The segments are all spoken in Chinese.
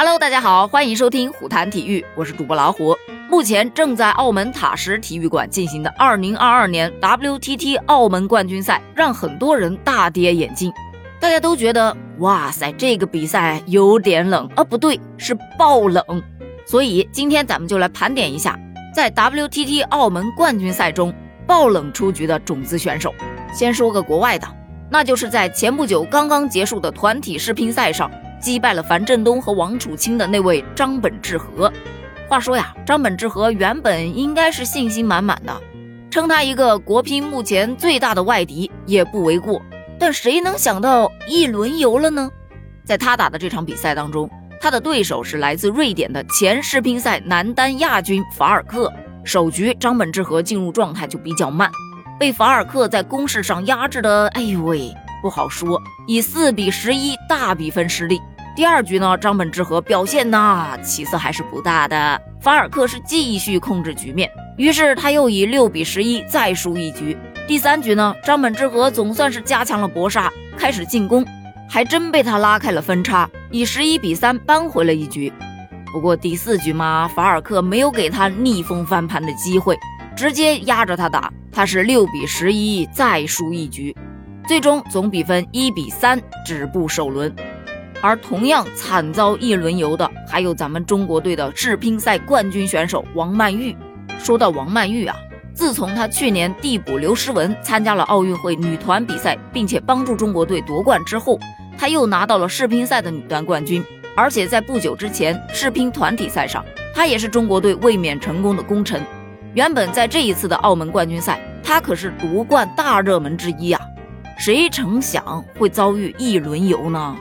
Hello，大家好，欢迎收听虎谈体育，我是主播老虎。目前正在澳门塔什体育馆进行的2022年 WTT 澳门冠军赛，让很多人大跌眼镜。大家都觉得，哇塞，这个比赛有点冷啊，不对，是爆冷。所以今天咱们就来盘点一下，在 WTT 澳门冠军赛中爆冷出局的种子选手。先说个国外的，那就是在前不久刚刚结束的团体世乒赛上。击败了樊振东和王楚钦的那位张本智和。话说呀，张本智和原本应该是信心满满的，称他一个国乒目前最大的外敌也不为过。但谁能想到一轮游了呢？在他打的这场比赛当中，他的对手是来自瑞典的前世乒赛男单亚军法尔克。首局张本智和进入状态就比较慢，被法尔克在攻势上压制的，哎呦喂！不好说，以四比十一大比分失利。第二局呢，张本智和表现呐起色还是不大的，法尔克是继续控制局面，于是他又以六比十一再输一局。第三局呢，张本智和总算是加强了搏杀，开始进攻，还真被他拉开了分差，以十一比三扳回了一局。不过第四局嘛，法尔克没有给他逆风翻盘的机会，直接压着他打，他是六比十一再输一局。最终总比分一比三止步首轮，而同样惨遭一轮游的还有咱们中国队的世乒赛冠军选手王曼玉。说到王曼玉啊，自从她去年递补刘诗雯参加了奥运会女团比赛，并且帮助中国队夺冠之后，她又拿到了世乒赛的女单冠军。而且在不久之前世乒团体赛上，她也是中国队卫冕成功的功臣。原本在这一次的澳门冠军赛，她可是夺冠大热门之一啊。谁成想会遭遇一轮游呢？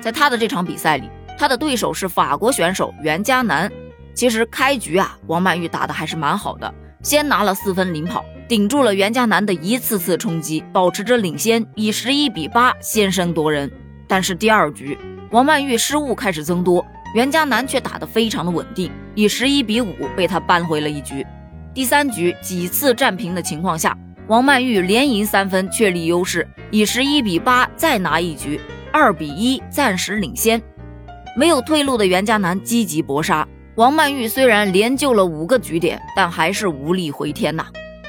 在他的这场比赛里，他的对手是法国选手袁嘉楠。其实开局啊，王曼玉打的还是蛮好的，先拿了四分领跑，顶住了袁嘉楠的一次次冲击，保持着领先，以十一比八先声夺人。但是第二局，王曼玉失误开始增多，袁嘉楠却打得非常的稳定，以十一比五被他扳回了一局。第三局几次战平的情况下。王曼玉连赢三分，确立优势，以十一比八再拿一局，二比一暂时领先。没有退路的袁嘉楠积极搏杀，王曼玉虽然连救了五个局点，但还是无力回天呐。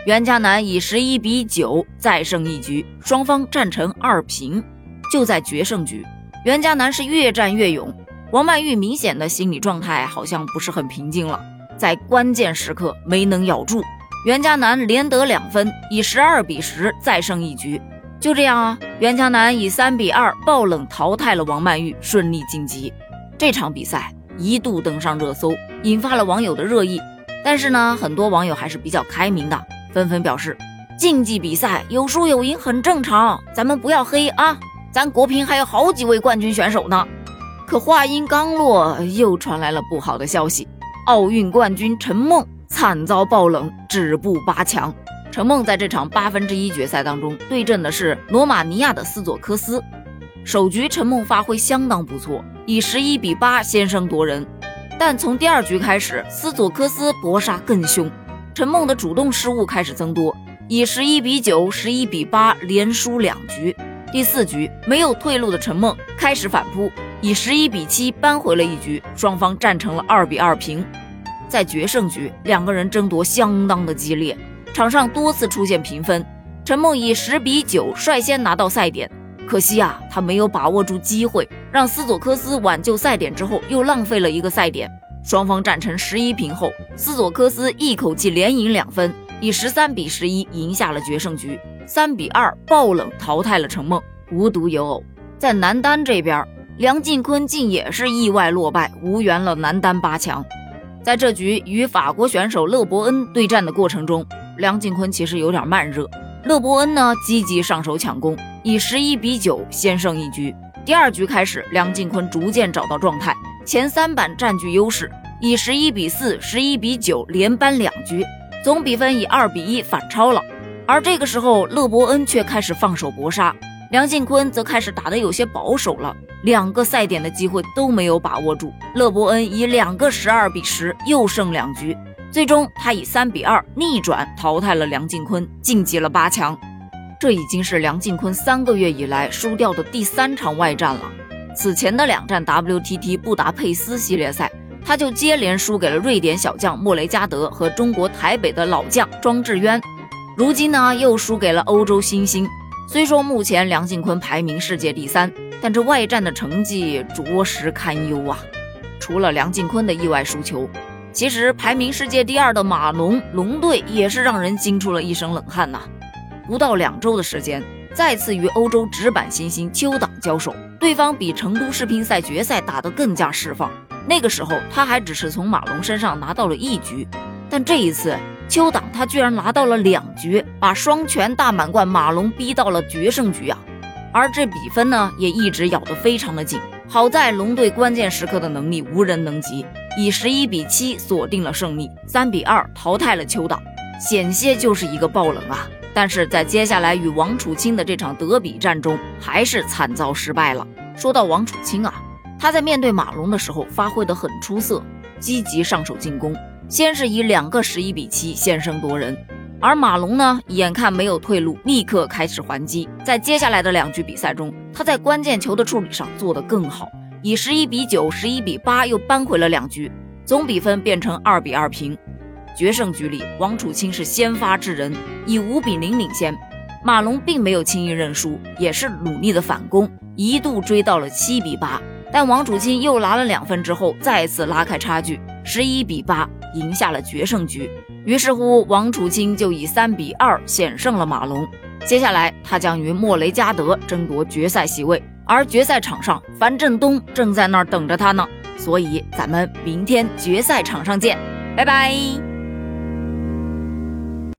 袁嘉楠以十一比九再胜一局，双方战成二平。就在决胜局，袁嘉楠是越战越勇，王曼玉明显的心理状态好像不是很平静了，在关键时刻没能咬住。袁嘉楠连得两分，以十二比十再胜一局。就这样啊，袁嘉楠以三比二爆冷淘汰了王曼玉，顺利晋级。这场比赛一度登上热搜，引发了网友的热议。但是呢，很多网友还是比较开明的，纷纷表示，竞技比赛有输有赢很正常，咱们不要黑啊。咱国乒还有好几位冠军选手呢。可话音刚落，又传来了不好的消息：奥运冠军陈梦。惨遭爆冷，止步八强。陈梦在这场八分之一决赛当中对阵的是罗马尼亚的斯佐科斯。首局陈梦发挥相当不错，以十一比八先声夺人。但从第二局开始，斯佐科斯搏杀更凶，陈梦的主动失误开始增多，以十一比九、十一比八连输两局。第四局没有退路的陈梦开始反扑，以十一比七扳回了一局，双方战成了二比二平。在决胜局，两个人争夺相当的激烈，场上多次出现平分。陈梦以十比九率先拿到赛点，可惜啊，他没有把握住机会，让斯佐科斯挽救赛点之后又浪费了一个赛点。双方战成十一平后，斯佐科斯一口气连赢两分，以十三比十一赢下了决胜局，三比二爆冷淘汰了陈梦。无独有偶，在男单这边，梁靖昆竟也是意外落败，无缘了男单八强。在这局与法国选手勒伯恩对战的过程中，梁靖昆其实有点慢热。勒伯恩呢积极上手抢攻，以十一比九先胜一局。第二局开始，梁靖昆逐渐找到状态，前三板占据优势，以十一比四、十一比九连扳两局，总比分以二比一反超了。而这个时候，勒伯恩却开始放手搏杀。梁靖昆则开始打得有些保守了，两个赛点的机会都没有把握住。勒伯恩以两个十二比十又胜两局，最终他以三比二逆转淘汰了梁靖昆，晋级了八强。这已经是梁靖昆三个月以来输掉的第三场外战了。此前的两站 WTT 布达佩斯系列赛，他就接连输给了瑞典小将莫雷加德和中国台北的老将庄智渊。如今呢，又输给了欧洲新星。虽说目前梁靖昆排名世界第三，但这外战的成绩着实堪忧啊！除了梁靖昆的意外输球，其实排名世界第二的马龙龙队也是让人惊出了一身冷汗呐。不到两周的时间，再次与欧洲直板新星邱党交手，对方比成都世乒赛决赛打得更加释放。那个时候他还只是从马龙身上拿到了一局，但这一次。邱党他居然拿到了两局，把双拳大满贯马龙逼到了决胜局啊！而这比分呢，也一直咬得非常的紧。好在龙队关键时刻的能力无人能及，以十一比七锁定了胜利，三比二淘汰了邱党，险些就是一个爆冷啊！但是在接下来与王楚钦的这场德比战中，还是惨遭失败了。说到王楚钦啊，他在面对马龙的时候发挥得很出色，积极上手进攻。先是以两个十一比七先声夺人，而马龙呢，眼看没有退路，立刻开始还击。在接下来的两局比赛中，他在关键球的处理上做得更好，以十一比九、十一比八又扳回了两局，总比分变成二比二平。决胜局里，王楚钦是先发制人，以五比零领先。马龙并没有轻易认输，也是努力的反攻，一度追到了七比八。但王楚钦又拿了两分之后，再次拉开差距，十一比八。赢下了决胜局，于是乎，王楚钦就以三比二险胜了马龙。接下来，他将与莫雷加德争夺决赛席位，而决赛场上，樊振东正在那儿等着他呢。所以，咱们明天决赛场上见，拜拜。